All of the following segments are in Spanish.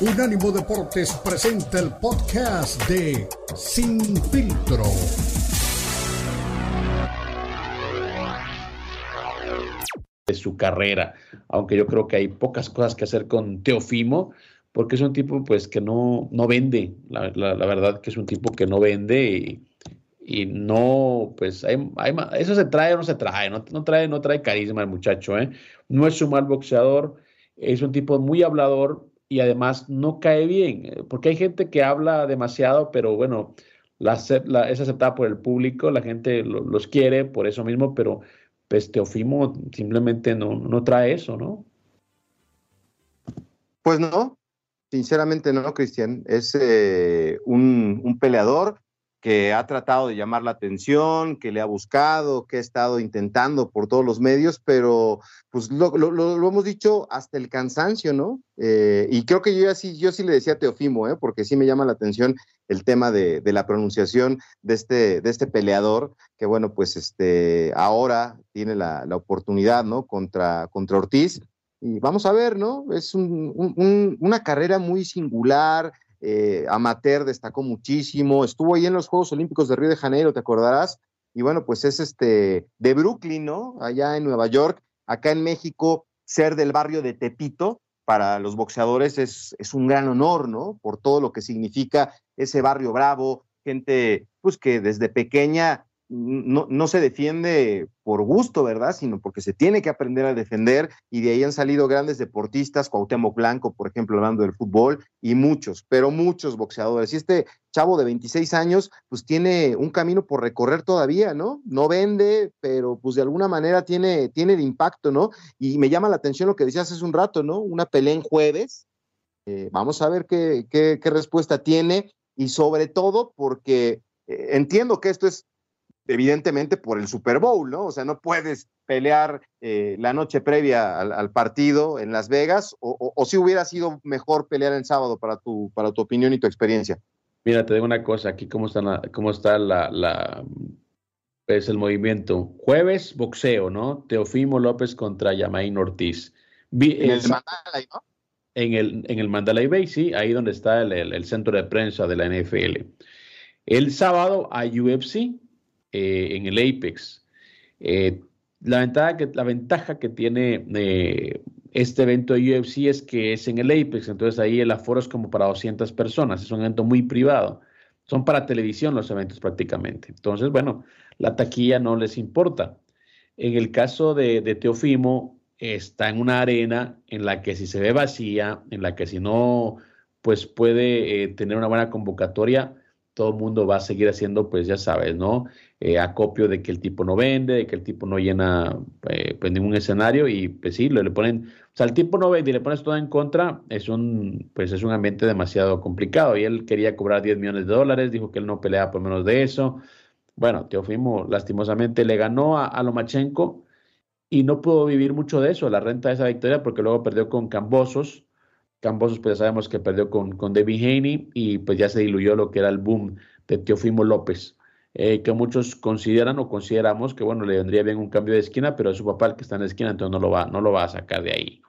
Unánimo Deportes presenta el podcast de Sin Filtro. De su carrera, aunque yo creo que hay pocas cosas que hacer con Teofimo, porque es un tipo pues que no, no vende, la, verdad que es un tipo que no vende y, no, pues hay, eso se trae o no se trae, no, no, trae, no trae carisma el muchacho, ¿eh? no es un mal boxeador, es un tipo muy hablador, y además no cae bien, eh, porque hay gente que habla demasiado, pero bueno, es aceptada por el público, la gente los quiere por eso mismo, pero pues Teofimo simplemente no, no trae eso, ¿no? Pues no, sinceramente no, Cristian. Es eh, un, peleador que ha tratado de llamar la atención, que le ha buscado, que ha estado intentando por todos los medios, pero pues lo, hemos dicho hasta el cansancio, ¿no? Eh, y creo que yo sí, yo sí le decía a Teofimo, ¿eh? porque sí me llama la atención el tema de, la pronunciación de este, de este peleador, que bueno, pues este, ahora tiene la, oportunidad, ¿no? Contra, contra Ortiz. Y vamos a ver, ¿no? Es una carrera muy singular, eh, amateur destacó muchísimo, estuvo ahí en los Juegos Olímpicos de Río de Janeiro, te acordarás, y bueno, pues es este de Brooklyn, ¿no? Allá en Nueva York, acá en México, ser del barrio de Tepito para los boxeadores es, es un gran honor, ¿no? Por todo lo que significa ese barrio bravo, gente pues que desde pequeña no, no, se defiende por gusto, ¿verdad? Sino porque se tiene que aprender a defender y de ahí han salido grandes deportistas, Cuauhtémoc Blanco, por ejemplo, hablando del fútbol, y muchos, pero muchos boxeadores. Y este chavo de 26 años, pues tiene un camino por recorrer todavía, ¿no? No vende, pero pues de alguna manera tiene, tiene el impacto, ¿no? Y me llama la atención lo que decías hace un rato, ¿no? Una pelea en jueves. Eh, vamos a ver qué, qué, qué respuesta tiene y sobre todo porque eh, entiendo que esto es evidentemente por el Super Bowl, ¿no? O sea, no puedes pelear eh, la noche previa al, partido en Las Vegas, o, si hubiera sido mejor pelear el sábado para tu, para tu opinión y tu experiencia. Mira, te digo una cosa, aquí cómo está la, cómo está la, la es el movimiento. Jueves, boxeo, ¿no? Teofimo López contra Yamain Ortiz. en el, Mandalay, ¿no? En el, en el Mandalay Bay, sí, ahí donde está el, el centro de prensa de la NFL. El sábado hay UFC, eh, en el Apex. Eh, la, ventaja que, la ventaja que tiene eh, este evento de UFC es que es en el Apex, entonces ahí el aforo es como para 200 personas, es un evento muy privado. Son para televisión los eventos prácticamente. Entonces, bueno, la taquilla no les importa. En el caso de, de Teofimo, está en una arena en la que si se ve vacía, en la que si no, pues puede tener una buena convocatoria, todo el mundo va a seguir haciendo, pues ya sabes, ¿no? Eh, acopio de que el tipo no vende, de que el tipo no llena eh, pues, ningún escenario y pues sí, le, le, ponen, o sea, el tipo no vende y le pones todo en contra, es un, pues es un ambiente demasiado complicado y él quería cobrar 10 millones de dólares, dijo que él no peleaba por menos de eso. Bueno, Teofimo lastimosamente le ganó a, Lomachenko y no pudo vivir mucho de eso, la renta de esa victoria, porque luego perdió con Cambosos, Cambosos, pues ya sabemos que perdió con, con David Haney y pues ya se diluyó lo que era el boom de Teofimo López, eh, que muchos consideran o consideramos que, bueno, le vendría bien un cambio de esquina, pero es su papá el que está en la esquina, entonces no lo va, no lo va a sacar de ahí.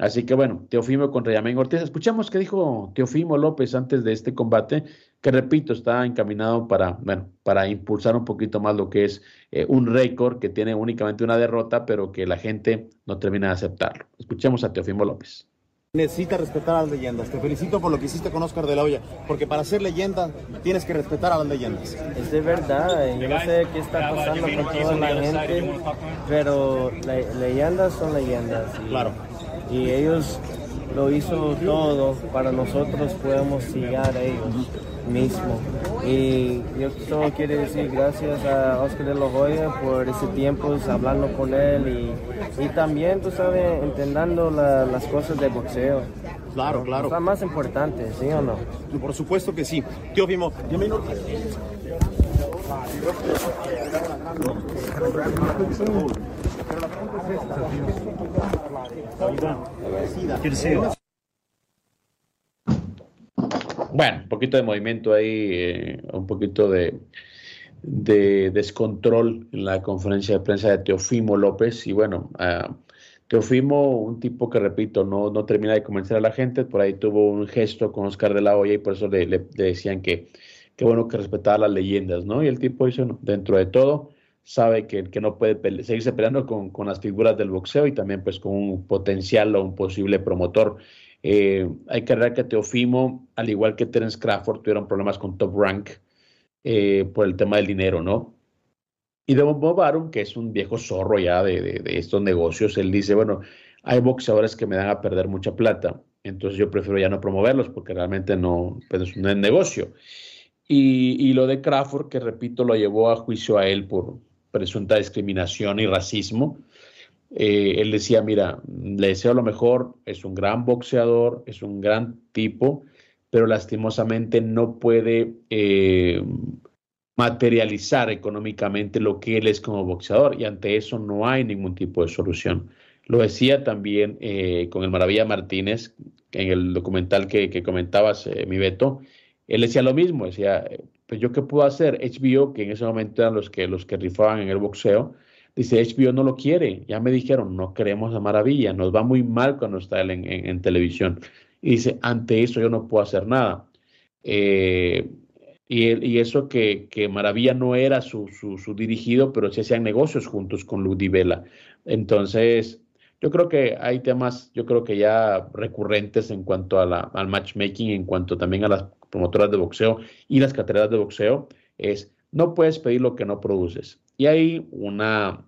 Así que bueno, Teofimo contra Yamén Ortiz. Escuchamos qué dijo Teofimo López antes de este combate, que repito, está encaminado para, bueno, para impulsar un poquito más lo que es eh, un récord que tiene únicamente una derrota, pero que la gente no termina de aceptarlo. Escuchemos a Teofimo López. Necesita respetar a las leyendas. Te felicito por lo que hiciste con Oscar de la Hoya, porque para ser leyenda tienes que respetar a las leyendas. Es de verdad, yo no sé qué está pasando con toda la gente, pero leyendas son leyendas. Y, claro. Y ellos lo hizo todo para nosotros podemos llegar a ellos mismos. Y yo solo quiero decir gracias a Oscar de la Hoya por ese tiempo hablando con él y, y también, tú sabes, entendiendo las cosas de boxeo. Claro, claro. Es más importante, ¿sí o no? Por supuesto que sí. Tío Fimo, bienvenido. Bueno, un poquito de movimiento ahí, eh, un poquito de, de, descontrol en la conferencia de prensa de Teofimo López. Y bueno, uh, Teofimo, un tipo que, repito, no, termina de convencer a la gente, por ahí tuvo un gesto con Oscar de la Hoya y por eso le, decían que, qué bueno que respetaba las leyendas, ¿no? Y el tipo dice, no, dentro de todo, sabe que, que no puede seguirse peleando con, con, las figuras del boxeo y también pues con un potencial o un posible promotor. Eh, hay que recordar que Teofimo, al igual que Terence Crawford, tuvieron problemas con Top Rank eh, por el tema del dinero, ¿no? Y de Bob Arum, que es un viejo zorro ya de, estos negocios, él dice, bueno, hay boxeadores que me dan a perder mucha plata, entonces yo prefiero ya no promoverlos porque realmente no, pues es un negocio. Y, lo de Crawford, que repito, lo llevó a juicio a él por presunta discriminación y racismo. Eh, él decía, mira, le deseo lo mejor, es un gran boxeador, es un gran tipo, pero lastimosamente no puede eh, materializar económicamente lo que él es como boxeador y ante eso no hay ningún tipo de solución. Lo decía también eh, con el Maravilla Martínez en el documental que, comentabas, mi Beto, él decía lo mismo, decía, pues yo qué puedo hacer, HBO, que en ese momento eran los que, los que rifaban en el boxeo, dice, HBO no lo quiere, ya me dijeron, no queremos a Maravilla, nos va muy mal cuando está él en, televisión. Y dice, ante eso yo no puedo hacer nada. Eh, y, eso que, Maravilla no era su, su, dirigido, pero sí hacían negocios juntos con Ludivela. Entonces, yo creo que hay temas, yo creo que ya recurrentes en cuanto a la, al matchmaking, en cuanto también a las promotoras de boxeo y las carteras de boxeo, es no puedes pedir lo que no produces. Y hay una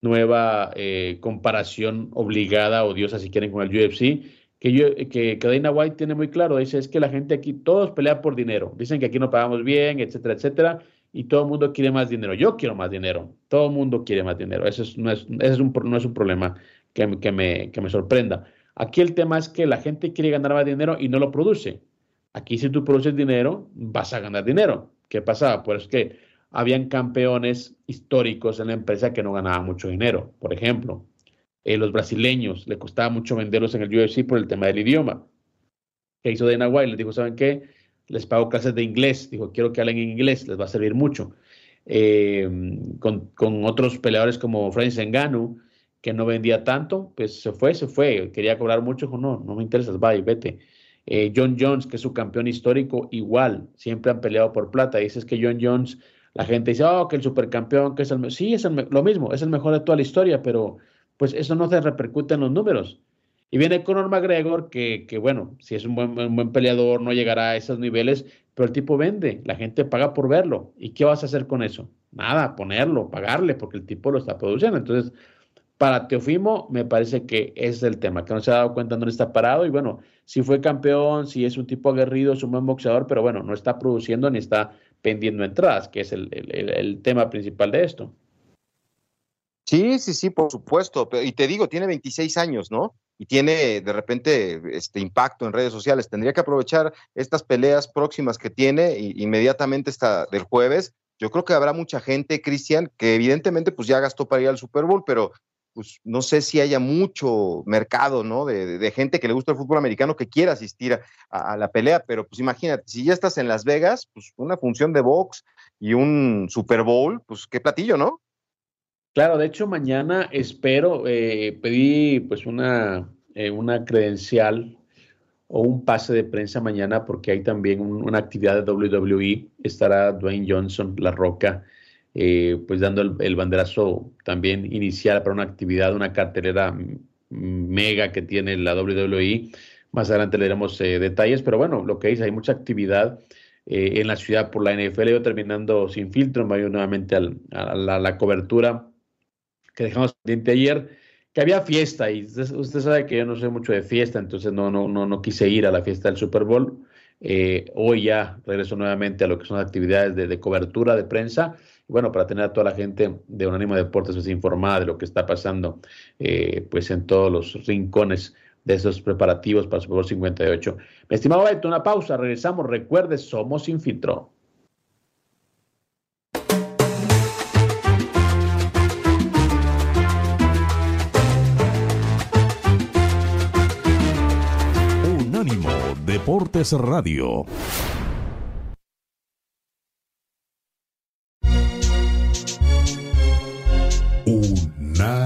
nueva eh, comparación obligada, odiosa si quieren, con el UFC, que, yo, que, Dana White tiene muy claro, dice, es que la gente aquí, todos pelean por dinero, dicen que aquí no pagamos bien, etcétera, etcétera, y todo el mundo quiere más dinero. Yo quiero más dinero, todo el mundo quiere más dinero, eso no, es, es un, no es un problema que, que, me, que me sorprenda. Aquí el tema es que la gente quiere ganar más dinero y no lo produce. Aquí si tú produces dinero, vas a ganar dinero. ¿Qué pasaba? Pues que habían campeones históricos en la empresa que no ganaban mucho dinero. Por ejemplo, eh, los brasileños, le costaba mucho venderlos en el UFC por el tema del idioma. ¿Qué hizo Dana White? Les dijo, ¿saben qué? Les pago clases de inglés. Dijo, quiero que hablen en inglés, les va a servir mucho. Eh, con, otros peleadores como Francis Ngannou, que no vendía tanto, pues se fue, se fue. Quería cobrar mucho, dijo, no, no me interesa, va y vete. Eh, John Jones, que es su campeón histórico, igual, siempre han peleado por plata. Dices que John Jones, la gente dice, oh, que el supercampeón, que es el... Sí, es lo mismo, es el mejor de toda la historia, pero pues eso no se repercute en los números. Y viene Conor McGregor, que, que bueno, si es un buen, buen, peleador, no llegará a esos niveles, pero el tipo vende, la gente paga por verlo. ¿Y qué vas a hacer con eso? Nada, ponerlo, pagarle, porque el tipo lo está produciendo. Entonces, para Teofimo, me parece que es el tema, que no se ha dado cuenta dónde está parado. Y bueno, si fue campeón, si es un tipo aguerrido, es un buen boxeador, pero bueno, no está produciendo ni está pendiendo entradas, que es el tema principal de esto. Sí, sí, sí, por supuesto. Y te digo, tiene 26 años, ¿no? Y tiene de repente este impacto en redes sociales. Tendría que aprovechar estas peleas próximas que tiene inmediatamente esta del jueves. Yo creo que habrá mucha gente, Cristian, que evidentemente pues ya gastó para ir al Super Bowl, pero pues no sé si haya mucho mercado, ¿no? De, gente que le gusta el fútbol americano que quiera asistir a, la pelea, pero pues imagínate, si ya estás en Las Vegas, pues una función de box y un Super Bowl, pues qué platillo, ¿no? Claro, de hecho mañana espero, eh, pedí pues una, eh, una credencial o un pase de prensa mañana porque hay también una actividad de WWE, estará Dwayne Johnson, La Roca, eh, pues dando el, banderazo también inicial para una actividad, una cartelera mega que tiene la WWE. Más adelante le daremos detalles, pero bueno, lo que dice, hay mucha actividad en la ciudad por la NFL. Yo terminando sin filtro, me voy nuevamente a la cobertura que dejamos pendiente ayer, que había fiesta y usted, sabe que yo no soy mucho de fiesta, entonces no, no, no, no quise ir a la fiesta del Super Bowl. Eh, hoy ya regreso nuevamente a lo que son actividades de, cobertura de prensa. Bueno, para tener a toda la gente de Unánimo Deportes pues, informada de lo que está pasando eh, pues en todos los rincones de esos preparativos para el Super Bowl 58. Mi estimado Beto, una pausa, regresamos. Recuerde, somos sin filtro. Deportes Radio.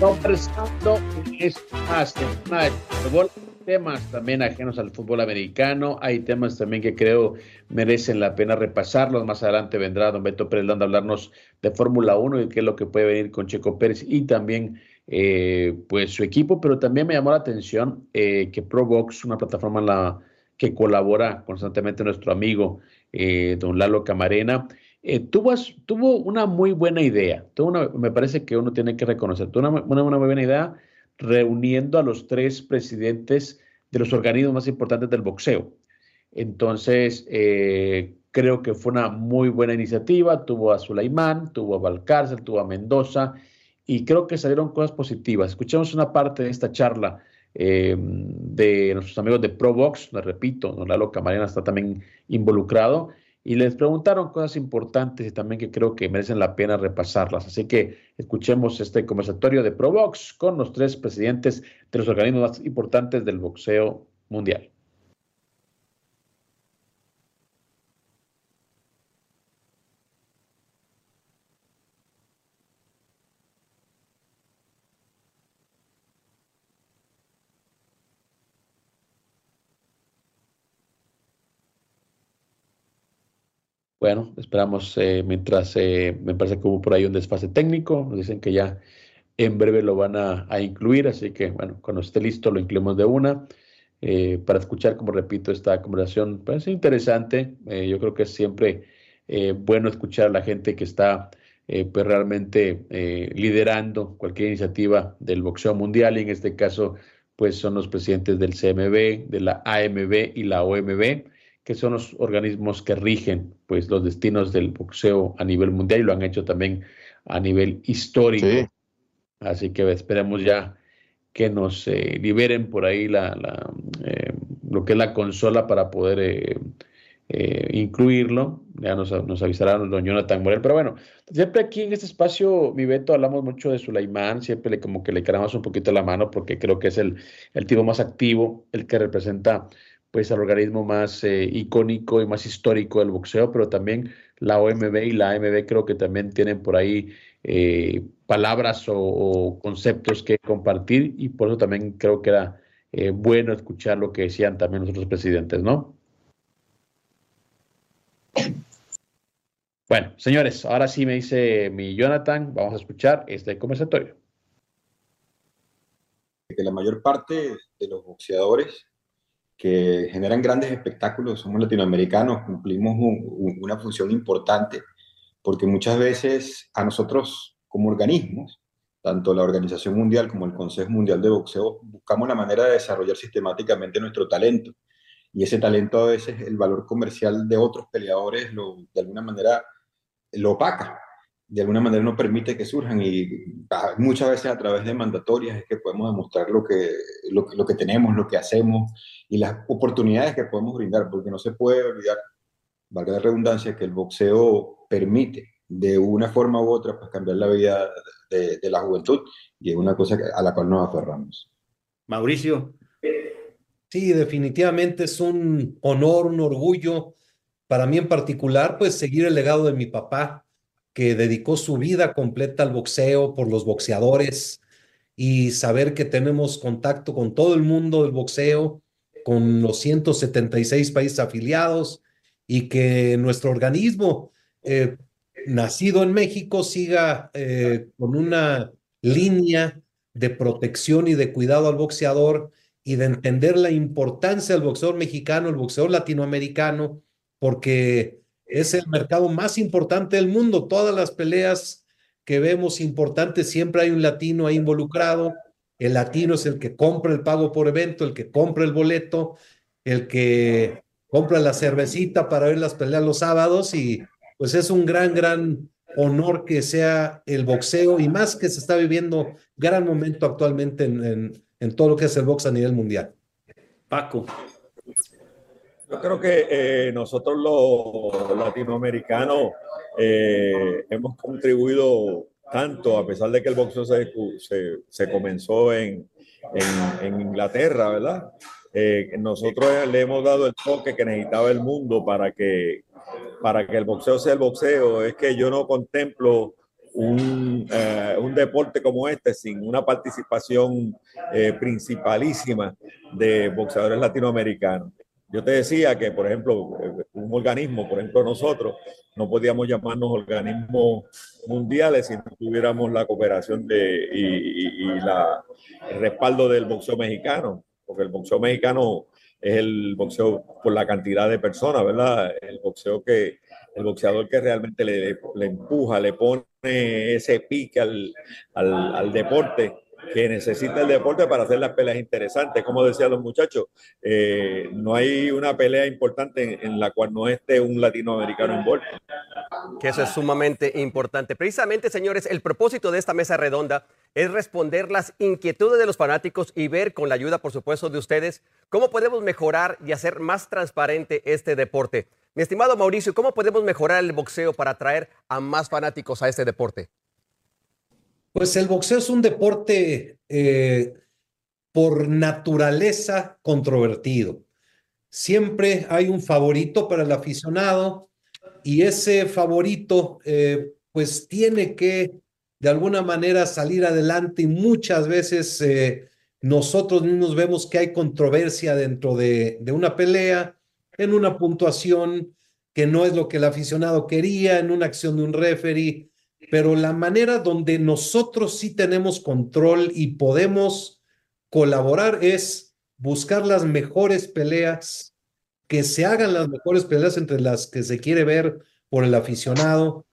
Conversando temas también ajenos al fútbol americano. Hay temas también que creo merecen la pena repasarlos. Más adelante vendrá don Beto Pérez Landa a hablarnos de Fórmula 1 y qué es lo que puede venir con Checo Pérez y también eh, pues su equipo. Pero también me llamó la atención eh, que ProBox, una plataforma en la que colabora constantemente nuestro amigo eh, don Lalo Camarena, eh, tuvo, tuvo, una muy buena idea. Tuvo una, me parece que uno tiene que reconocer. Tuvo una, una, muy buena idea reuniendo a los tres presidentes de los organismos más importantes del boxeo. Entonces, eh, creo que fue una muy buena iniciativa. Tuvo a Sulaimán, tuvo a Valcárcel, tuvo a Mendoza y creo que salieron cosas positivas. Escuchemos una parte de esta charla eh, de nuestros amigos de ProBox, les repito, don Lalo Camarena está también involucrado y les preguntaron cosas importantes y también que creo que merecen la pena repasarlas. Así que escuchemos este conversatorio de ProBox con los tres presidentes de los organismos más importantes del boxeo mundial. Bueno, esperamos eh, mientras eh, me parece que hubo por ahí un desfase técnico, nos dicen que ya en breve lo van a, incluir, así que bueno, cuando esté listo lo incluimos de una eh, para escuchar, como repito, esta conversación. Parece interesante, yo creo que es siempre bueno escuchar a la gente que está pues realmente liderando cualquier iniciativa del boxeo mundial y en este caso pues son los presidentes del CMB, de la AMB y la OMB que son los organismos que rigen pues, los destinos del boxeo a nivel mundial y lo han hecho también a nivel histórico. Así que esperemos ya que nos eh, liberen por ahí la, eh, lo que es la consola para poder eh, incluirlo. Ya nos, nos avisarán don Jonathan Morel. Pero bueno, siempre aquí en este espacio, mi Beto, hablamos mucho de Sulaimán, siempre le, como que le queramos un poquito la mano porque creo que es el, el tipo más activo, el que representa pues al organismo más eh, icónico y más histórico del boxeo, pero también la OMB y la AMB creo que también tienen por ahí eh, palabras o, conceptos que compartir y por eso también creo que era eh, bueno escuchar lo que decían también los otros presidentes, ¿no? Bueno, señores, ahora sí me dice mi Jonathan, vamos a escuchar este conversatorio. Que la mayor parte de los boxeadores que generan grandes espectáculos, somos latinoamericanos, cumplimos una función importante, porque muchas veces a nosotros como organismos, tanto la Organización Mundial como el Consejo Mundial de Boxeo, buscamos la manera de desarrollar sistemáticamente nuestro talento. Y ese talento a veces el valor comercial de otros peleadores lo, de alguna manera lo opaca de alguna manera no permite que surjan y muchas veces a través de mandatorias es que podemos demostrar lo que, lo, lo, que tenemos, lo que hacemos y las oportunidades que podemos brindar, porque no se puede olvidar, valga la redundancia, que el boxeo permite de una forma u otra pues, cambiar la vida de, de la juventud y es una cosa a la cual nos aferramos. Mauricio. Sí, definitivamente es un honor, un orgullo para mí en particular, pues seguir el legado de mi papá que dedicó su vida completa al boxeo por los boxeadores y saber que tenemos contacto con todo el mundo del boxeo, con los 176 países afiliados y que nuestro organismo, eh, nacido en México, siga eh, con una línea de protección y de cuidado al boxeador y de entender la importancia del boxeador mexicano, el boxeador latinoamericano, porque es el mercado más importante del mundo. Todas las peleas que vemos importantes, siempre hay un latino ahí involucrado. El latino es el que compra el pago por evento, el que compra el boleto, el que compra la cervecita para ver las peleas los sábados y pues es un gran, gran honor que sea el boxeo y más que se está viviendo gran momento actualmente en, todo lo que es el box a nivel mundial. Paco. Yo creo que eh, nosotros los latinoamericanos eh, hemos contribuido tanto, a pesar de que el boxeo se, se, comenzó en, en, Inglaterra, ¿verdad? Eh, nosotros le hemos dado el toque que necesitaba el mundo para que, para que el boxeo sea el boxeo. Es que yo no contemplo un, un deporte como este sin una participación principalísima de boxeadores latinoamericanos. Yo te decía que, por ejemplo, un organismo, por ejemplo nosotros, no podíamos llamarnos organismos mundiales si no tuviéramos la cooperación de, y, la, el respaldo del boxeo mexicano, porque el boxeo mexicano es el boxeo por la cantidad de personas, ¿verdad? El boxeo que, el boxeador que realmente le, empuja, le pone ese pique al, al deporte que necesita el deporte para hacer las peleas interesantes. Como decían los muchachos, eh, no hay una pelea importante en, la cual no esté un latinoamericano envuelto. Que eso es sumamente importante. Precisamente, señores, el propósito de esta mesa redonda es responder las inquietudes de los fanáticos y ver con la ayuda, por supuesto, de ustedes, cómo podemos mejorar y hacer más transparente este deporte. Mi estimado Mauricio, ¿cómo podemos mejorar el boxeo para atraer a más fanáticos a este deporte? Pues el boxeo es un deporte eh, por naturaleza controvertido. Siempre hay un favorito para el aficionado y ese favorito eh, pues tiene que de alguna manera salir adelante y muchas veces eh, nosotros mismos vemos que hay controversia dentro de, de una pelea, en una puntuación que no es lo que el aficionado quería, en una acción de un referee pero la manera donde nosotros sí tenemos control y podemos colaborar es buscar las mejores peleas, que se hagan las mejores peleas entre las que se quiere ver por el aficionado,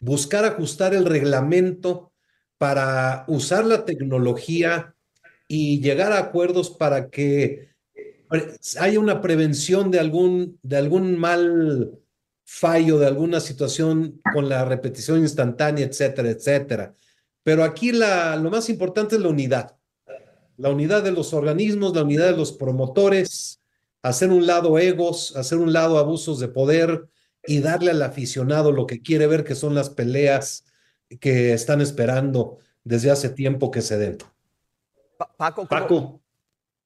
buscar ajustar el reglamento para usar la tecnología y llegar a acuerdos para que haya una prevención de algún, de algún mal fallo de alguna situación con la repetición instantánea, etcétera, etcétera. Pero aquí la, lo más importante es la unidad. La unidad de los organismos, la unidad de los promotores, hacer un lado egos, hacer un lado abusos de poder y darle al aficionado lo que quiere ver, que son las peleas que están esperando desde hace tiempo que se den. Paco, Paco.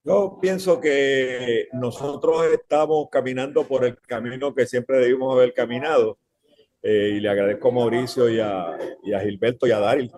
Yo pienso que nosotros estamos caminando por el camino que siempre debimos haber caminado. Eh, y le agradezco a Mauricio y a, y a, Gilberto y a Daryl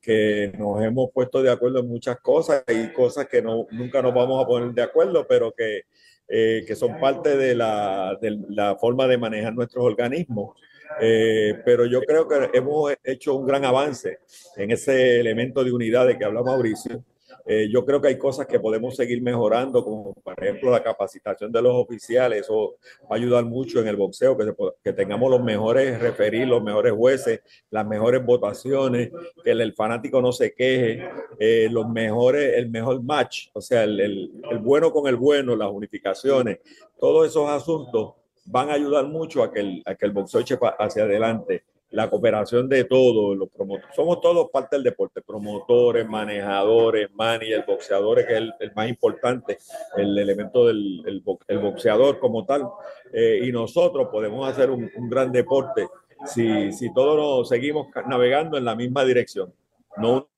que nos hemos puesto de acuerdo en muchas cosas y cosas que no, nunca nos vamos a poner de acuerdo, pero que, eh, que son parte de la, de la, forma de manejar nuestros organismos. Eh, pero yo creo que hemos hecho un gran avance en ese elemento de unidad de que habla Mauricio eh, yo creo que hay cosas que podemos seguir mejorando, como por ejemplo la capacitación de los oficiales. Eso va a ayudar mucho en el boxeo, que, que tengamos los mejores referir, los mejores jueces, las mejores votaciones, que el, fanático no se queje, eh, los mejores, el mejor match, o sea, el bueno con el bueno, las unificaciones, todos esos asuntos van a ayudar mucho a que el, a que el boxeo eche hacia adelante la cooperación de todos los promotores. Somos todos parte del deporte, promotores, manejadores, managers, boxeadores, que es el, más importante, el elemento del el, boxeador como tal. Eh, y nosotros podemos hacer un, gran deporte si, si todos nos seguimos navegando en la misma dirección. No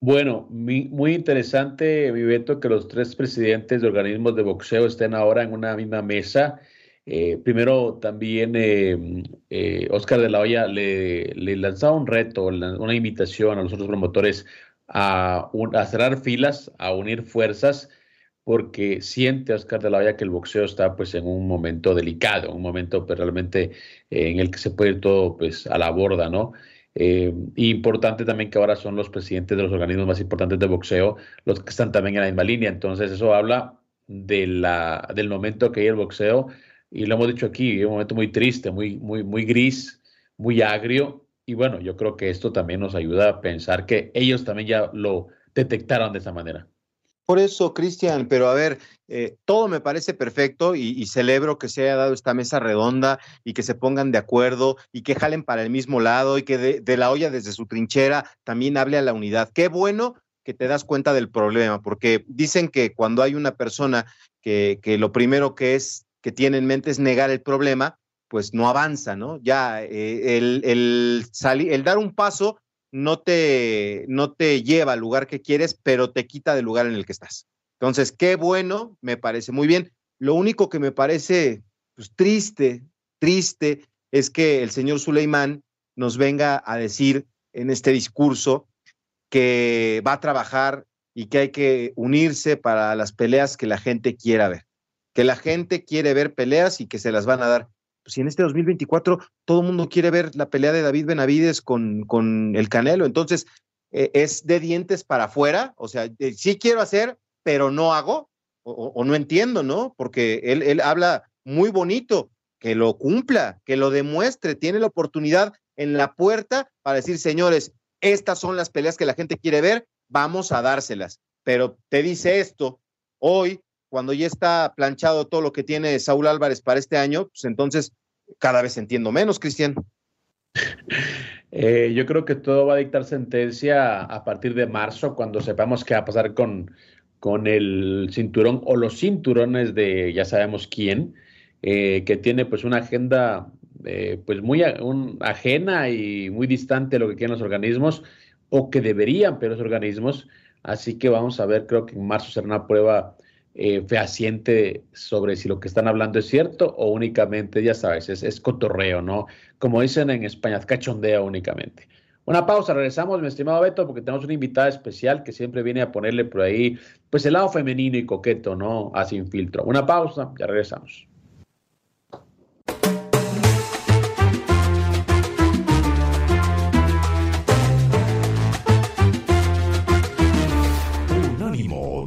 bueno, muy, interesante, Viveto, que los tres presidentes de organismos de boxeo estén ahora en una misma mesa eh, primero, también eh, eh, Oscar de la Hoya le, lanzaba un reto, una invitación a los otros promotores a, cerrar filas, a unir fuerzas, porque siente Oscar de la Hoya que el boxeo está pues en un momento delicado, un momento pues, realmente en el que se puede ir todo pues a la borda, ¿no? importante también que ahora son los presidentes de los organismos más importantes de boxeo los que están también en la misma línea. Entonces eso habla de la, del momento que hay el boxeo y lo hemos dicho aquí, es un momento muy triste, muy, muy, muy gris, muy agrio. Y bueno, yo creo que esto también nos ayuda a pensar que ellos también ya lo detectaron de esa manera. Por eso, Cristian, pero a ver, eh, todo me parece perfecto y, celebro que se haya dado esta mesa redonda y que se pongan de acuerdo y que jalen para el mismo lado y que de, de la olla desde su trinchera también hable a la unidad. Qué bueno que te das cuenta del problema, porque dicen que cuando hay una persona que, que lo primero que es que tiene en mente es negar el problema, pues no avanza, ¿no? Ya eh, el, el, dar un paso no te, no te lleva al lugar que quieres, pero te quita del lugar en el que estás. Entonces, qué bueno, me parece muy bien. Lo único que me parece pues, triste, triste, es que el señor Suleimán nos venga a decir en este discurso que va a trabajar y que hay que unirse para las peleas que la gente quiera ver. Que la gente quiere ver peleas y que se las van a dar. Pues si en este 2024 todo el mundo quiere ver la pelea de David Benavides con, con el Canelo, entonces eh, es de dientes para afuera, o sea, eh, sí quiero hacer, pero no hago, o, o no entiendo, ¿no? Porque él, él habla muy bonito, que lo cumpla, que lo demuestre, tiene la oportunidad en la puerta para decir, señores, estas son las peleas que la gente quiere ver, vamos a dárselas. Pero te dice esto hoy, cuando ya está planchado todo lo que tiene Saúl Álvarez para este año, pues entonces cada vez entiendo menos, Cristian. Eh, yo creo que todo va a dictar sentencia a partir de marzo, cuando sepamos qué va a pasar con, con el cinturón o los cinturones de ya sabemos quién, eh, que tiene pues una agenda eh, pues muy un, ajena y muy distante de lo que quieren los organismos o que deberían pero los organismos. Así que vamos a ver, creo que en marzo será una prueba eh, fehaciente sobre si lo que están hablando es cierto o únicamente, ya sabes, es, es cotorreo, ¿no? Como dicen en España, cachondeo únicamente. Una pausa, regresamos, mi estimado Beto, porque tenemos una invitada especial que siempre viene a ponerle por ahí, pues el lado femenino y coqueto, ¿no? A sin filtro. Una pausa, ya regresamos.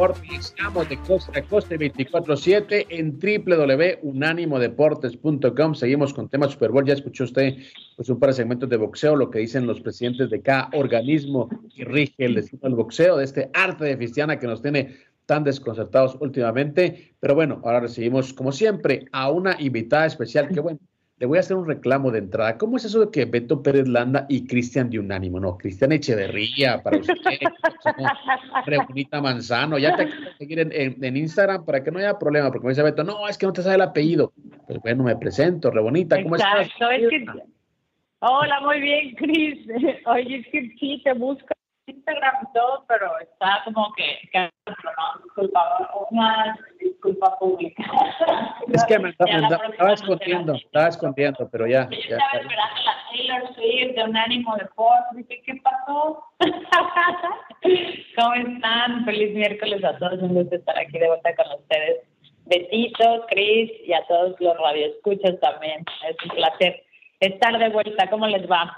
Estamos de costa costa 24-7 en www.unanimodeportes.com. Seguimos con temas Super Bowl. Ya escuchó usted pues, un par de segmentos de boxeo, lo que dicen los presidentes de cada organismo que rige el destino del boxeo, de este arte de Cristiana que nos tiene tan desconcertados últimamente. Pero bueno, ahora recibimos, como siempre, a una invitada especial que, bueno, le voy a hacer un reclamo de entrada. ¿Cómo es eso de que Beto Pérez Landa y Cristian de Unánimo? No, Cristian Echeverría, para usted, Rebonita Manzano. Ya te quiero seguir en, Instagram para que no haya problema, porque me dice Beto, no, es que no te sabe el apellido. Pues bueno, me presento, Rebonita, ¿cómo estás? Hola, muy bien, Cris. Oye, es que sí, te busco Instagram y todo, pero está como que, que no, disculpa, una disculpa pública. Es que me, estaba escondiendo, estaba escondiendo, pero ya. Yo ya, estaba esperando la Taylor Swift de un ánimo de post, dije, ¿qué pasó? ¿Cómo están? Feliz miércoles a todos, un gusto estar aquí de vuelta con ustedes. Besitos, Cris, y a todos los radioescuchas también. Es un placer estar de vuelta. ¿Cómo les va?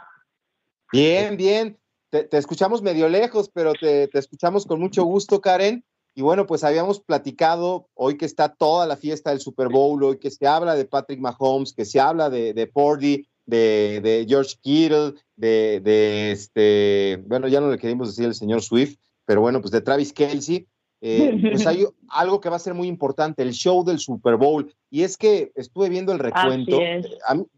Bien, bien te, escuchamos medio lejos, pero te, escuchamos con mucho gusto, Karen. Y bueno, pues habíamos platicado hoy que está toda la fiesta del Super Bowl, hoy que se habla de Patrick Mahomes, que se habla de, de Pordy, de, George Kittle, de, este, bueno, ya no le queríamos decir el señor Swift, pero bueno, pues de Travis Kelsey. Eh, pues hay algo que va a ser muy importante, el show del Super Bowl. Y es que estuve viendo el recuento.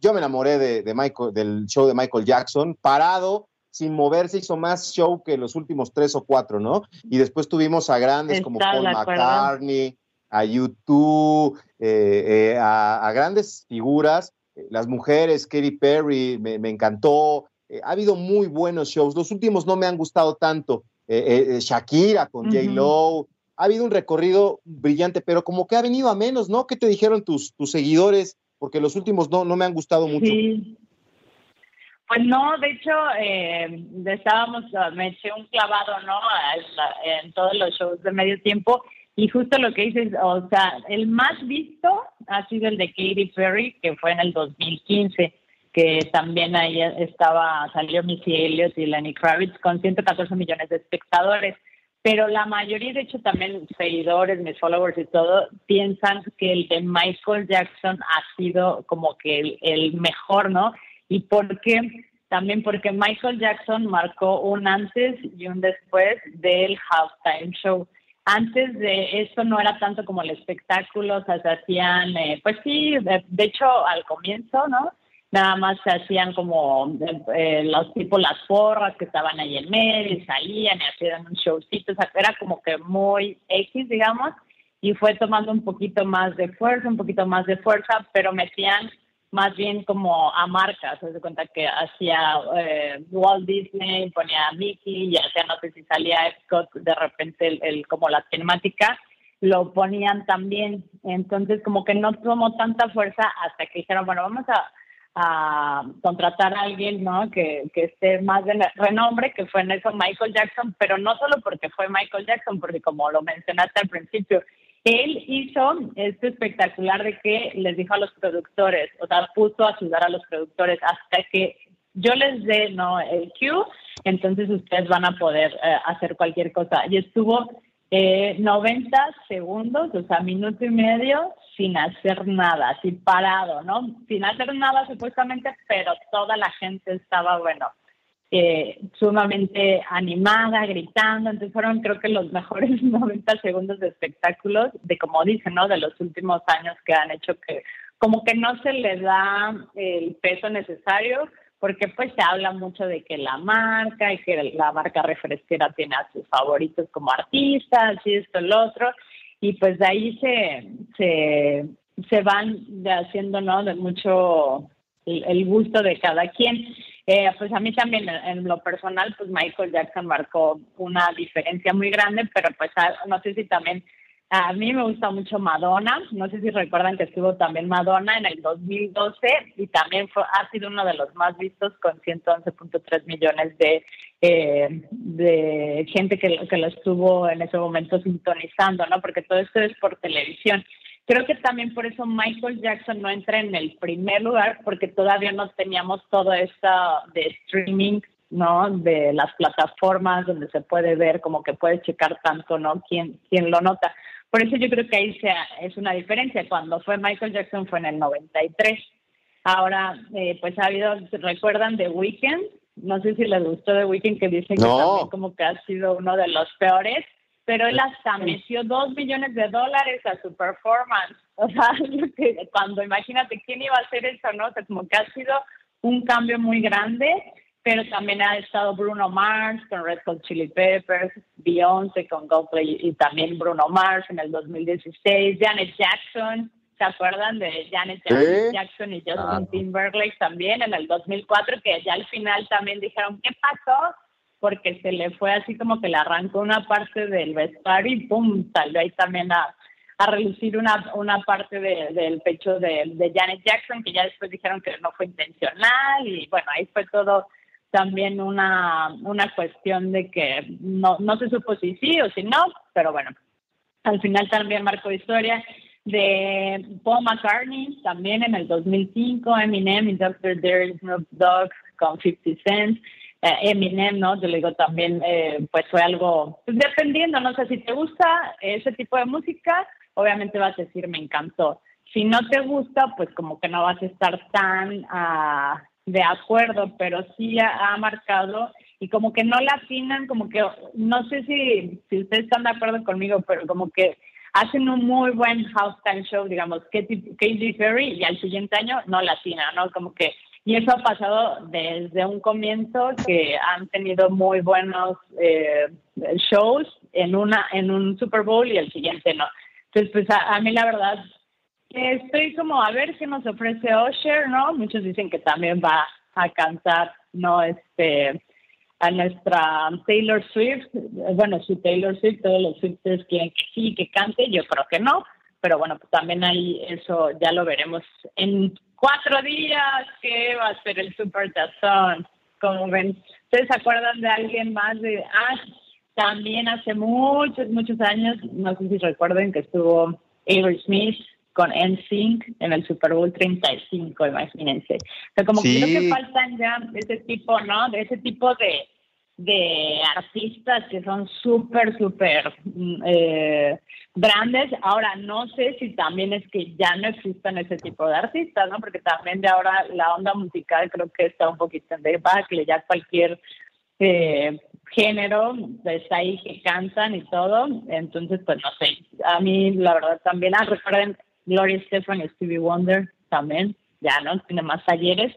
yo me enamoré de, Michael, del show de Michael Jackson, parado sin moverse, hizo más show que los últimos tres o cuatro, ¿no? Y después tuvimos a grandes como Paul McCartney, a YouTube, eh, eh, a, grandes figuras, las mujeres, Katy Perry, me, encantó. Eh, ha habido muy buenos shows. Los últimos no me han gustado tanto. Shakira con J. Lo. Ha habido un recorrido brillante, pero como que ha venido a menos, ¿no? ¿Qué te dijeron tus, tus seguidores? Porque los últimos no, no me han gustado mucho. Sí. Pues no, de hecho, eh, estábamos, ah, me eché un clavado, ¿no? En todos los shows de medio tiempo y justo lo que dices, o sea, el más visto ha sido el de Katy Perry, que fue en el 2015. que también ahí estaba, salió Missy Elliott y Lenny Kravitz con 114 millones de espectadores. Pero la mayoría, de hecho, también seguidores, mis followers y todo, piensan que el de Michael Jackson ha sido como que el, el mejor, ¿no? ¿Y por qué? También porque Michael Jackson marcó un antes y un después del halftime show antes de eso no era tanto como el espectáculo, o sea, se hacían, eh, pues sí, de, hecho al comienzo, ¿no? Nada más se hacían como eh, los tipos las porras que estaban ahí en medio y salían y hacían un showcito, o sea, era como que muy X, digamos, y fue tomando un poquito más de fuerza, un poquito más de fuerza, pero metían más bien como a marcas, se cuenta que hacía eh, Walt Disney, ponía Mickey, y hacía, no sé si salía Epcot, de repente el, como la temática, lo ponían también, entonces como que no tomó tanta fuerza hasta que dijeron, bueno, vamos a, contratar a alguien, ¿no? Que, que esté más de renombre, que fue en eso Michael Jackson, pero no solo porque fue Michael Jackson, porque como lo mencionaste al principio, él hizo esto espectacular de que les dijo a los productores, o sea, puso a ayudar a los productores hasta que yo les dé no el cue, entonces ustedes van a poder eh, hacer cualquier cosa. Y estuvo eh, 90 segundos, o sea, minuto y medio, sin hacer así sin parado, ¿no? Sin hacer nada supuestamente, pero toda la gente estaba, bueno, eh, sumamente animada, gritando. Entonces fueron creo que los mejores 90 segundos de espectáculos de, como dicen, ¿no? De los últimos años que han hecho que como que no se le da el peso necesario porque pues se habla mucho de que la marca y que la marca refresquera tiene a sus favoritos como artistas y esto, el otro. Y pues de ahí se, se, se van haciendo, ¿no? De mucho el gusto de cada quien. Eh, pues a mí también en lo personal, pues Michael Jackson marcó una diferencia muy grande, pero pues no sé si también a mí me gusta mucho Madonna, no sé si recuerdan que estuvo también Madonna en el 2012 y también fue, ha sido uno de los más vistos con 111.3 millones de, eh, de gente que, que lo estuvo en ese momento sintonizando, ¿no? Porque todo esto es por televisión. Creo que también por eso Michael Jackson no entra en el primer lugar, porque todavía no teníamos todo esto de streaming, ¿no? De las plataformas donde se puede ver, como que puedes checar tanto, ¿no? ¿Quién, quién lo nota? Por eso yo creo que ahí sea, es una diferencia. Cuando fue Michael Jackson fue en el 93. Ahora, eh, pues ha habido, ¿recuerdan The Weeknd? No sé si les gustó The Weeknd, que dicen que también como que ha sido uno de los peores pero él hasta metió dos millones de dólares a su performance. O sea, cuando imagínate quién iba a hacer eso, ¿no? O sea, como que ha sido un cambio muy grande, pero también ha estado Bruno Mars con Red Hot Chili Peppers, Beyoncé con Coldplay y también Bruno Mars en el 2016, Janet Jackson, ¿se acuerdan de Janet Jackson y Justin Timberlake también en el 2004 que ya al final también dijeron, ¿qué pasó? Porque se le fue así como que le arrancó una parte del vestuario y pum, salió ahí también a, a relucir una, una parte del pecho de, de, Janet Jackson, que ya después dijeron que no fue intencional y bueno, ahí fue todo también una, una cuestión de que no, no se supo si sí o si no, pero bueno, al final también marcó historia de Paul McCartney, también en el 2005, Eminem y Dr. Dre Snoop Dogg con 50 Cent. Eh, Eminem, ¿no? Yo le digo también, eh, pues fue algo, pues, dependiendo, no sé si te gusta ese tipo de música, obviamente vas a decir, me encantó. Si no te gusta, pues como que no vas a estar tan ah, de acuerdo, pero sí ha, marcado y como que no la afinan, como que, no sé si, si ustedes están de acuerdo conmigo, pero como que hacen un muy buen house time show, digamos, Katy Perry, y al siguiente año no la ¿no? Como que y eso ha pasado desde un comienzo que han tenido muy buenos eh, shows en una en un Super Bowl y el siguiente no. Entonces, pues a, mí la verdad estoy como a ver qué nos ofrece Usher, ¿no? Muchos dicen que también va a cantar, ¿no? Este a nuestra Taylor Swift, bueno, si Taylor Swift, todos los Swifters quieren que sí, que cante, yo creo que no, pero bueno, pues también ahí eso ya lo veremos en cuatro días que va a ser el Super Tazón. Como ven, ¿ustedes se acuerdan de alguien más de ah, también hace muchos, muchos años, no sé si recuerden que estuvo Avery Smith con NSYNC en el Super Bowl 35, imagínense. O sea, como que creo que faltan ya ese tipo, ¿no? De ese tipo de, de artistas que son súper, súper mm, eh, grandes. Ahora, no sé si también es que ya no existan ese tipo de artistas, ¿no? Porque también de ahora la onda musical creo que está un poquito en debacle, ya cualquier eh, género está ahí que cantan y todo. Entonces, pues no sé. A mí, la verdad, también, ah, recuerden Gloria Stefan y Stevie Wonder también, ya, ¿no? Tiene más talleres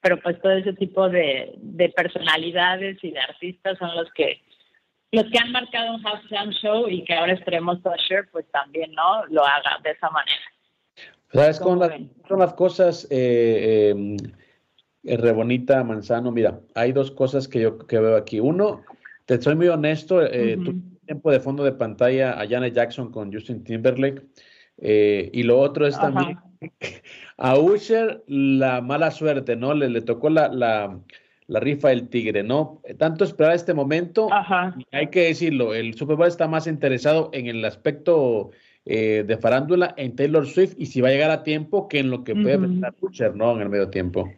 pero pues todo ese tipo de, de personalidades y de artistas son los que los que han marcado un halftime show y que ahora esperemos Usher pues también no lo haga de esa manera. ¿Sabes las, son las cosas, eh, em, eh, Rebonita Manzano? Mira, hay dos cosas que yo que veo aquí. Uno, te soy muy honesto, eh, tu tiempo de fondo de pantalla a Janet Jackson con Justin Timberlake. Eh, y lo otro es también a Usher la mala suerte, ¿no? Le, le tocó la, la, la, rifa del tigre, ¿no? Tanto esperar este momento, hay que decirlo, el Super Bowl está más interesado en el aspecto eh, de farándula en Taylor Swift y si va a llegar a tiempo que en lo que puede pensar Usher, ¿no? En el medio tiempo.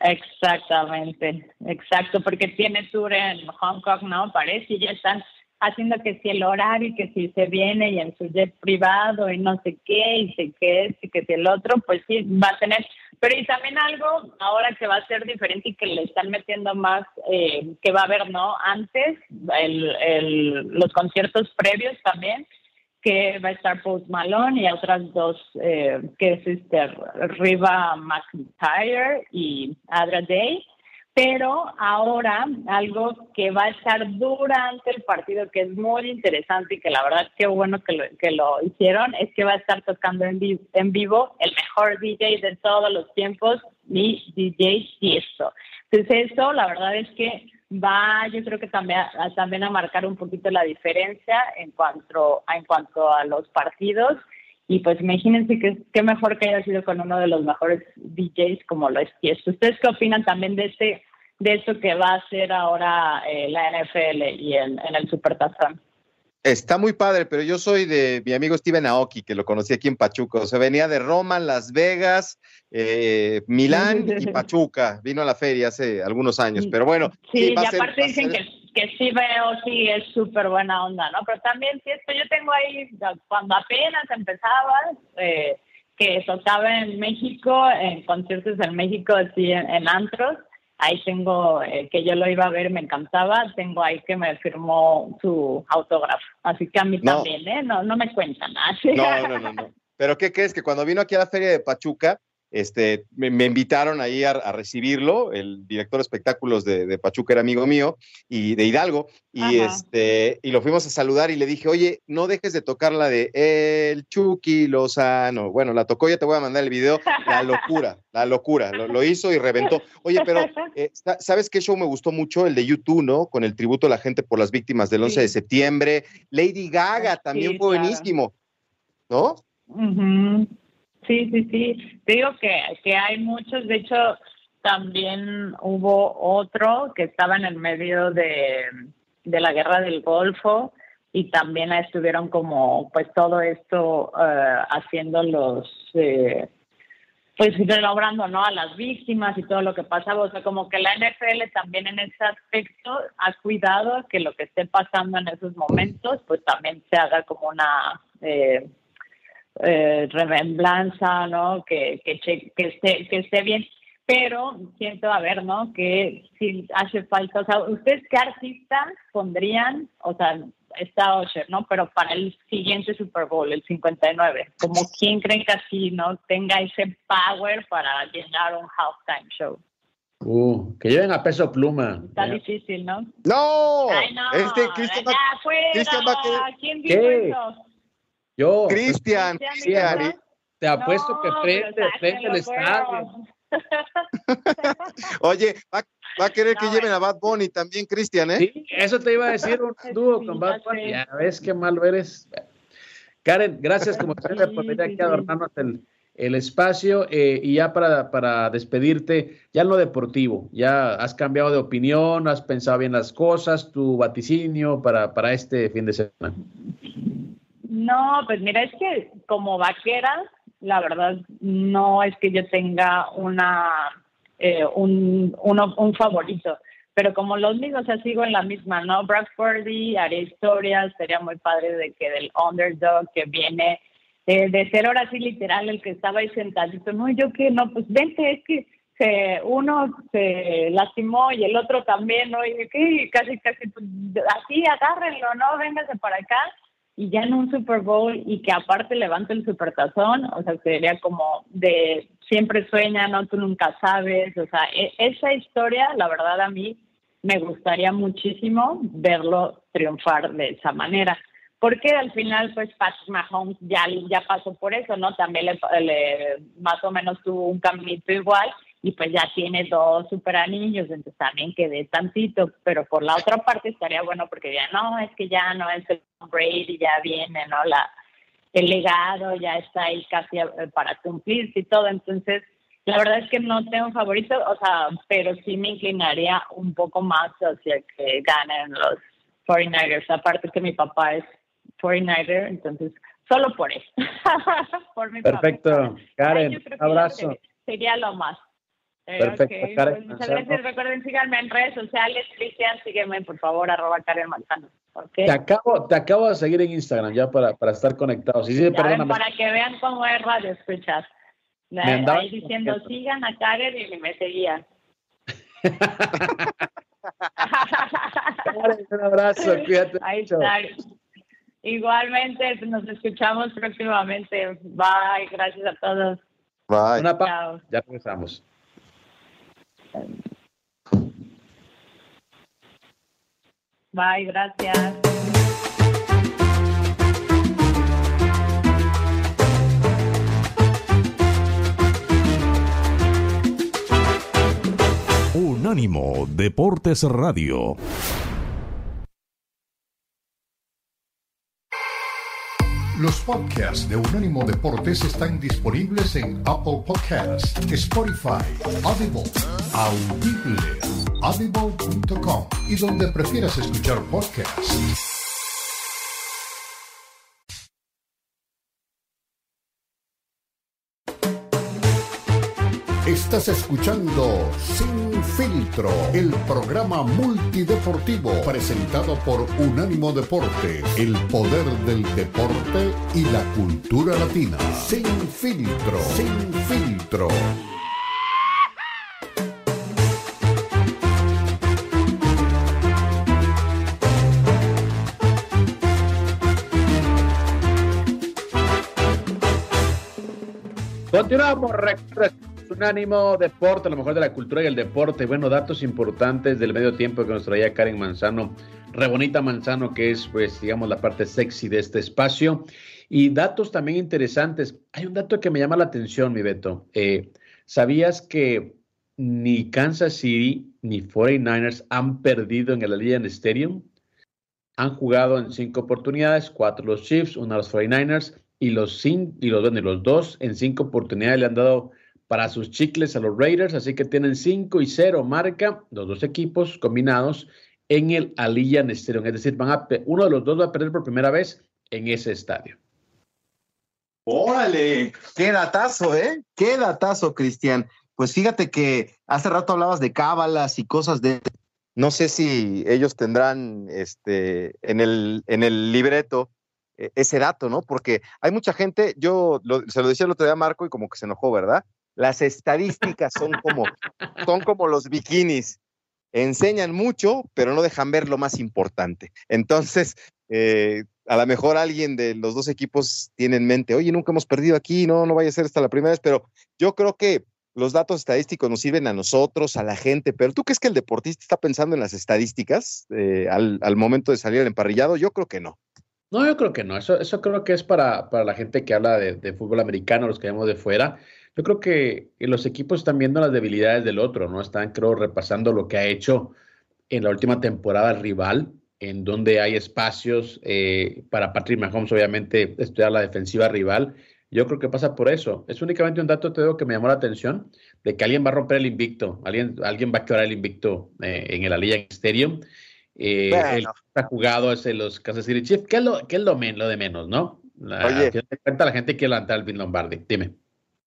Exactamente, exacto, porque tiene tour en Hong Kong, ¿no? Parece, y ya están haciendo que si el horario y que si se viene y en su jet privado y no sé qué y sé qué y que si el otro, pues sí, va a tener. Pero y también algo ahora que va a ser diferente y que le están metiendo más, eh, que va a haber, ¿no? Antes, el, el, los conciertos previos también, que va a estar Post Malone y otras dos, eh, que es este, Riva McIntyre y Adra Day pero ahora algo que va a estar durante el partido, que es muy interesante y que la verdad qué bueno que lo, que lo hicieron, es que va a estar tocando en, vivo, en vivo el mejor DJ de todos los tiempos, mi DJ Tiesto. Entonces eso, la verdad es que va, yo creo que también a, también a marcar un poquito la diferencia en cuanto a, en cuanto a los partidos. Y pues imagínense que qué mejor que haya sido con uno de los mejores DJs como lo es Tiesto. ¿Ustedes qué opinan también de este de eso que va a hacer ahora eh, la NFL y en, en el Supertazón. Está muy padre, pero yo soy de mi amigo Steven Aoki, que lo conocí aquí en Pachuca. O sea, venía de Roma, Las Vegas, eh, Milán y Pachuca. Vino a la feria hace algunos años, pero bueno. Sí, y aparte dicen que, que sí veo, sí es súper buena onda, ¿no? Pero también, sí, esto yo tengo ahí, cuando apenas empezaba, eh, que tocaba en México, en conciertos en México, así en antros, ahí tengo, eh, que yo lo iba a ver, me encantaba, tengo ahí que me firmó su autógrafo. Así que a mí también, ¿eh? No, no me cuentan nada. No, no, no, no. Pero ¿qué crees? Que cuando vino aquí a la feria de Pachuca, este, me, invitaron ahí a, recibirlo, el director de espectáculos de, Pachuca era amigo mío y de Hidalgo, y, este, y lo fuimos a saludar y le dije, oye, no dejes de tocar la de El Chucky Lozano. Bueno, la tocó, ya te voy a mandar el video, la locura, la locura, lo, hizo y reventó. Oye, pero eh, ¿sabes qué show me gustó mucho? El de YouTube, ¿no? Con el tributo a la gente por las víctimas del 11 de septiembre. Lady Gaga también fue buenísimo, ¿no? Sí, sí, sí. Te digo que, que hay muchos, de hecho, también hubo otro que estaba en el medio de, la guerra del Golfo y también estuvieron como pues todo esto uh, haciendo los eh, pues relaborando no a las víctimas y todo lo que pasaba. O sea como que la NFL también en ese aspecto ha cuidado que lo que esté pasando en esos momentos pues también se haga como una eh, eh, remembranza, ¿no? Que, que, que, esté, que esté bien. Pero siento, a ver, ¿no? Que si hace falta, o sea, ¿ustedes qué artistas pondrían? O sea, está Usher, ¿no? Pero para el siguiente Super Bowl, el 59, como quién creen que así, ¿no? Tenga ese power para llenar un halftime show. Uh, que lleven a peso pluma. Está difícil, ¿no? No. Ay, no. Este Cristian, Cristian ¿Quién dijo eso? Yo. Cristian, Cristian. Te apuesto que prende, prende el estadio. Oye, va, a querer que lleven a Bad Bunny también, Cristian, ¿eh? Sí, eso te iba a decir, un dúo con Bad Bunny. Ya ves qué malo eres. Karen, gracias como siempre por venir aquí a adornarnos el, el espacio eh, y ya para, para despedirte, ya en lo deportivo, ya has cambiado de opinión, has pensado bien las cosas, tu vaticinio para, para este fin de semana. No, pues mira, es que como vaquera, la verdad, no es que yo tenga una eh, un, uno, un favorito. Pero como los digo, o sea, sigo en la misma, ¿no? Brock Purdy, haré historias, sería muy padre de que del underdog que viene eh, de ser ahora sí literal el que estaba ahí sentadito, no, yo que no, pues vente, es que se, uno se lastimó y el otro también, ¿no? Y que casi, casi, pues, así, agárrenlo, ¿no? Véngase para acá y ya en un Super Bowl y que aparte levante el supertazón, o sea, sería como de siempre sueña, no, tú nunca sabes, o sea, e, esa historia, la verdad a mí me gustaría muchísimo verlo triunfar de esa manera. Porque al final, pues, Patrick Mahomes ya, ya pasó por eso, ¿no? También le, más o menos tuvo un caminito igual y pues ya tiene dos super anillos, entonces también quedé tantito, pero por la otra parte estaría bueno porque ya no, es que ya no es el Brady, ya viene, ¿no? La, el legado ya está ahí casi eh, para cumplirse y todo, entonces la verdad es que no tengo favorito, o sea, pero sí me inclinaría un poco más hacia que ganen los 49ers, aparte que mi papá es 49er, entonces solo por eso. por mi Perfecto, Karen, abrazo. Sería lo más. Perfecto. Pues muchas gracias. Recuerden, síganme en redes sociales. Cristian, sígueme, por favor, arroba Karen Manzano. Te, acabo, te acabo de seguir en Instagram ya para, para estar conectados. Sí, sí, para que vean cómo es radio escuchas. Ahí diciendo, sigan a Karen y me seguían. un abrazo, cuídate. Ahí está. Igualmente, nos escuchamos próximamente. Bye, gracias a todos. Bye. Una Ya regresamos. Bye, gracias. Unánimo Deportes Radio. Los podcasts de Unánimo Deportes están disponibles en Apple Podcasts, Spotify, Audible, Audible, audible.com y donde prefieras escuchar podcasts. Estás escuchando Sin Filtro, el programa multideportivo presentado por Unánimo Deporte, el poder del deporte y la cultura latina. Sin Filtro, Sin Filtro. Continuamos, Unánimo Deporte, lo mejor de la cultura y el deporte. Bueno, datos importantes del medio tiempo que nos traía Karen Manzano, Rebonita Manzano, que es, pues, digamos, la parte sexy de este espacio. Y datos también interesantes. Hay un dato que me llama la atención, mi Beto. Eh, ¿Sabías que ni Kansas City ni 49ers han perdido en el Allianz Stadium? Han jugado en cinco oportunidades, cuatro los Chiefs, una los 49ers y los, cinco, y los, bueno, y los dos en cinco oportunidades le han dado para sus chicles a los Raiders, así que tienen 5 y 0 marca los dos equipos combinados en el Allianz Stadium, es decir, van a, uno de los dos va a perder por primera vez en ese estadio. Órale, qué datazo, ¿eh? Qué datazo, Cristian. Pues fíjate que hace rato hablabas de cábalas y cosas de no sé si ellos tendrán este en el en el libreto ese dato, ¿no? Porque hay mucha gente, yo se lo decía el otro día a Marco y como que se enojó, ¿verdad? Las estadísticas son como, son como los bikinis. Enseñan mucho, pero no dejan ver lo más importante. Entonces, eh, a lo mejor alguien de los dos equipos tiene en mente, oye, nunca hemos perdido aquí, no, no vaya a ser esta la primera vez, pero yo creo que los datos estadísticos nos sirven a nosotros, a la gente, pero ¿tú crees que el deportista está pensando en las estadísticas eh, al, momento de salir al emparrillado? Yo creo que no. No, yo creo que no. Eso, eso creo que es para, para la gente que habla de, fútbol americano, los que vemos de fuera. Yo creo que los equipos están viendo las debilidades del otro, ¿no? Están, creo, repasando lo que ha hecho en la última temporada el rival, en donde hay espacios eh, para Patrick Mahomes, obviamente, estudiar la defensiva rival. Yo creo que pasa por eso. Es únicamente un dato, te digo, que me llamó la atención, de que alguien va a romper el invicto, alguien, alguien va a quebrar el invicto eh, en el Allianz Stadium. Eh, El que ha jugado es los Kansas City Chiefs, que es, lo, que es lo, lo de menos, ¿no? La, Oye. cuentas, la gente quiere levantar al Bill Lombardi. Dime.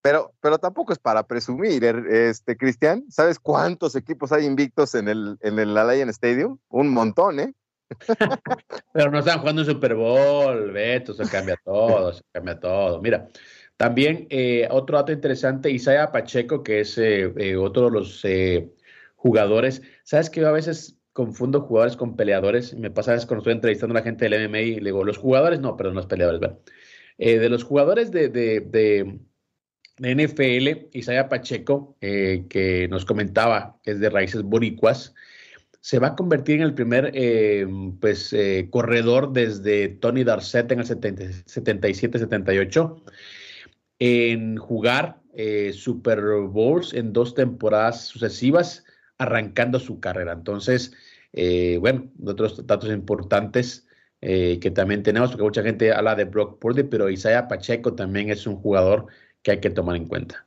Pero, pero tampoco es para presumir, er- este, Cristian. ¿Sabes cuántos equipos hay invictos en el, en el Allianz Stadium? Un montón, ¿eh? Pero no están jugando un Super Bowl, Beto, se cambia todo, se cambia todo. Mira, también eh, otro dato interesante, Isaiah Pacheco, que es eh, eh, otro de los jugadores. ¿Sabes que a veces confundo jugadores con peleadores? Me pasa veces cuando estoy entrevistando a la gente del MMA y le digo, los jugadores, no, perdón, los peleadores, ¿verdad? Eh, de los jugadores de, de, de- de NFL, Isaiah Pacheco, eh, que nos comentaba que es de raíces boricuas, se va a convertir en el primer eh, pues, corredor desde Tony Darcet en el 77-78 en jugar Super Bowls en dos temporadas sucesivas, arrancando su carrera. Entonces, eh, bueno, otros datos importantes eh, que también tenemos, porque mucha gente habla de Brock Purdy, pero Isaiah Pacheco también es un jugador que hay que tomar en cuenta.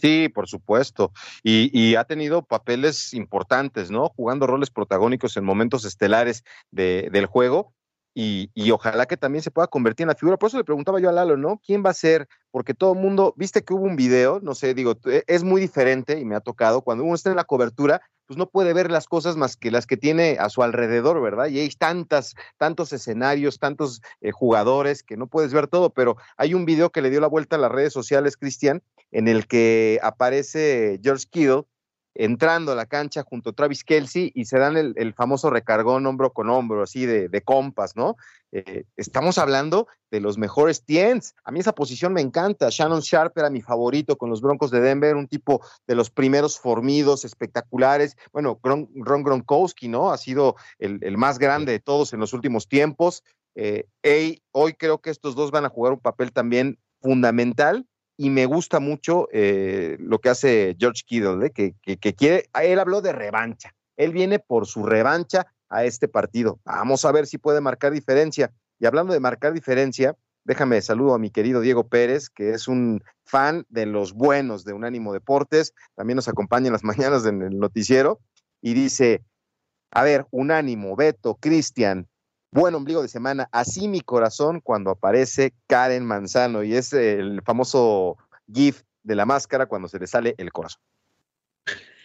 Sí, por supuesto. Y, ha tenido papeles importantes, ¿no? Jugando roles protagónicos en momentos estelares de- del juego. Y, y ojalá que también se pueda convertir en la figura. Por eso le preguntaba yo a Lalo, ¿no? ¿Quién va a ser? Porque todo el mundo, viste que hubo un video, no sé, digo, e- es muy diferente y me ha tocado. Cuando uno está en la cobertura, pues no puede ver las cosas más que las que tiene a su alrededor, ¿verdad? Y hay tantas, tantos escenarios, tantos eh, jugadores que no puedes ver todo, pero hay un video que le dio la vuelta a las redes sociales, Cristian, en el que aparece George Kittle entrando a la cancha junto a Travis Kelsey y se dan el, famoso recargón hombro con hombro, así de, de compas, ¿no? Eh, estamos hablando de los mejores tiens. A mí esa posición me encanta. Shannon Sharp era mi favorito con los Broncos de Denver, un tipo de los primeros formidos, espectaculares. Bueno, Ron Gronkowski, ¿no? Ha sido el, más grande de todos en los últimos tiempos. Eh, hoy creo que estos dos van a jugar un papel también fundamental y me gusta mucho eh, lo que hace George Kittle, ¿eh? que, que- quiere, él habló de revancha, él viene por su revancha a este partido. Vamos a ver si puede marcar diferencia. Y hablando de marcar diferencia, déjame saludo a mi querido Diego Pérez, que es un fan de los buenos de Unánimo Deportes, también nos acompaña en las mañanas en el noticiero, y dice, a ver, Unánimo, Beto, Cristian, buen ombligo de semana, así mi corazón cuando aparece Karen Manzano, y es el famoso GIF de la máscara cuando se le sale el corazón.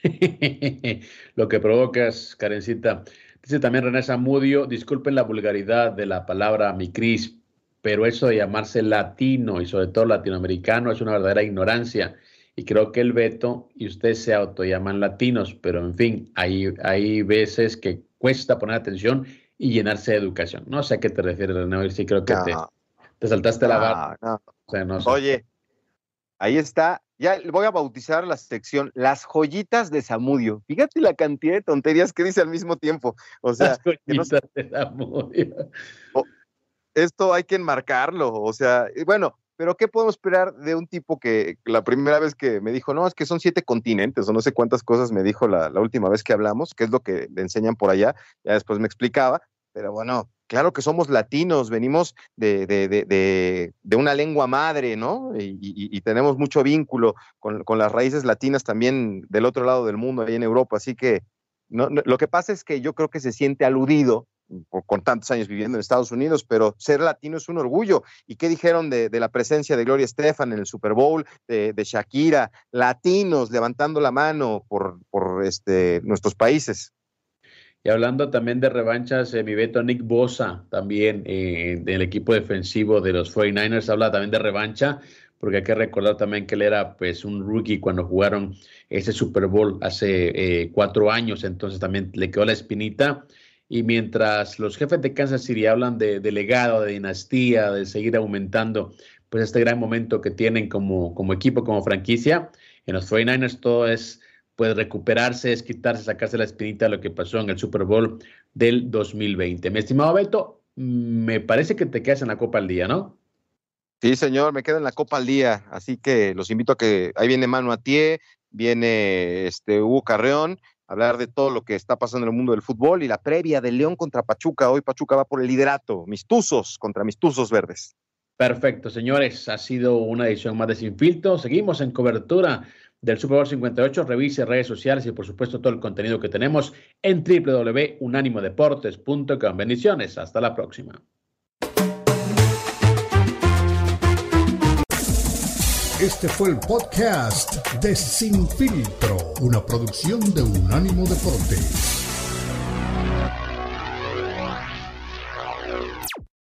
Lo que provocas, Karencita. Dice también René Zamudio, disculpen la vulgaridad de la palabra mi Cris, pero eso de llamarse latino y sobre todo latinoamericano es una verdadera ignorancia. Y creo que el Beto y usted se autollaman latinos, pero en fin, hay, hay veces que cuesta poner atención y llenarse de educación. No sé a qué te refieres, René, sí creo que te, No, te saltaste la barra. no. O sea, no sé. Oye, ahí está. Ya voy a bautizar la sección Las joyitas de Zamudio. Fíjate la cantidad de tonterías que dice al mismo tiempo. O sea, Las que joyitas de Zamudio. esto hay que enmarcarlo. O sea, bueno, pero ¿qué podemos esperar de un tipo que la primera vez que me dijo, no, es que son siete continentes o no sé cuántas cosas me dijo la, la última vez que hablamos, que es lo que le enseñan por allá? Ya después me explicaba, pero bueno, claro que somos latinos, venimos de, de, de, de, una lengua madre, ¿no? Y, y- y tenemos mucho vínculo con, con las raíces latinas también del otro lado del mundo, ahí en Europa. Así que no, lo que pasa es que yo creo que se siente aludido con tantos años viviendo en Estados Unidos, pero ser latino es un orgullo. ¿Y qué dijeron de, la presencia de Gloria Estefan en el Super Bowl, de, de Shakira, latinos levantando la mano por, por este, nuestros países? Y hablando también de revanchas, eh, mi Beto Nick Bosa, también eh, del equipo defensivo de los 49ers, habla también de revancha, porque hay que recordar también que él era pues un rookie cuando jugaron ese Super Bowl hace eh, cuatro años, entonces también le quedó la espinita. Y mientras los jefes de Kansas City hablan de, de legado, de dinastía, de seguir aumentando, pues este gran momento que tienen como, como equipo, como franquicia, en los 49ers todo es pues recuperarse, es quitarse, sacarse la espinita de lo que pasó en el Super Bowl del 2020. Mi estimado Beto, me parece que te quedas en la Copa al día, ¿no? Sí, señor, me quedo en la Copa al día, así que los invito a que ahí viene Manu Atié, viene este Hugo Carreón, hablar de todo lo que está pasando en el mundo del fútbol y la previa de León contra Pachuca. Hoy Pachuca va por el liderato, mis tuzos contra mis tuzos verdes. Perfecto, señores. Ha sido una edición más de Sin Filtro. Seguimos en cobertura del Super Bowl 58, revise redes sociales y por supuesto todo el contenido que tenemos en www.unanimodeportes.com. Bendiciones, hasta la próxima. Este fue el podcast de Sin Filtro, una producción de Unánimo Deportes.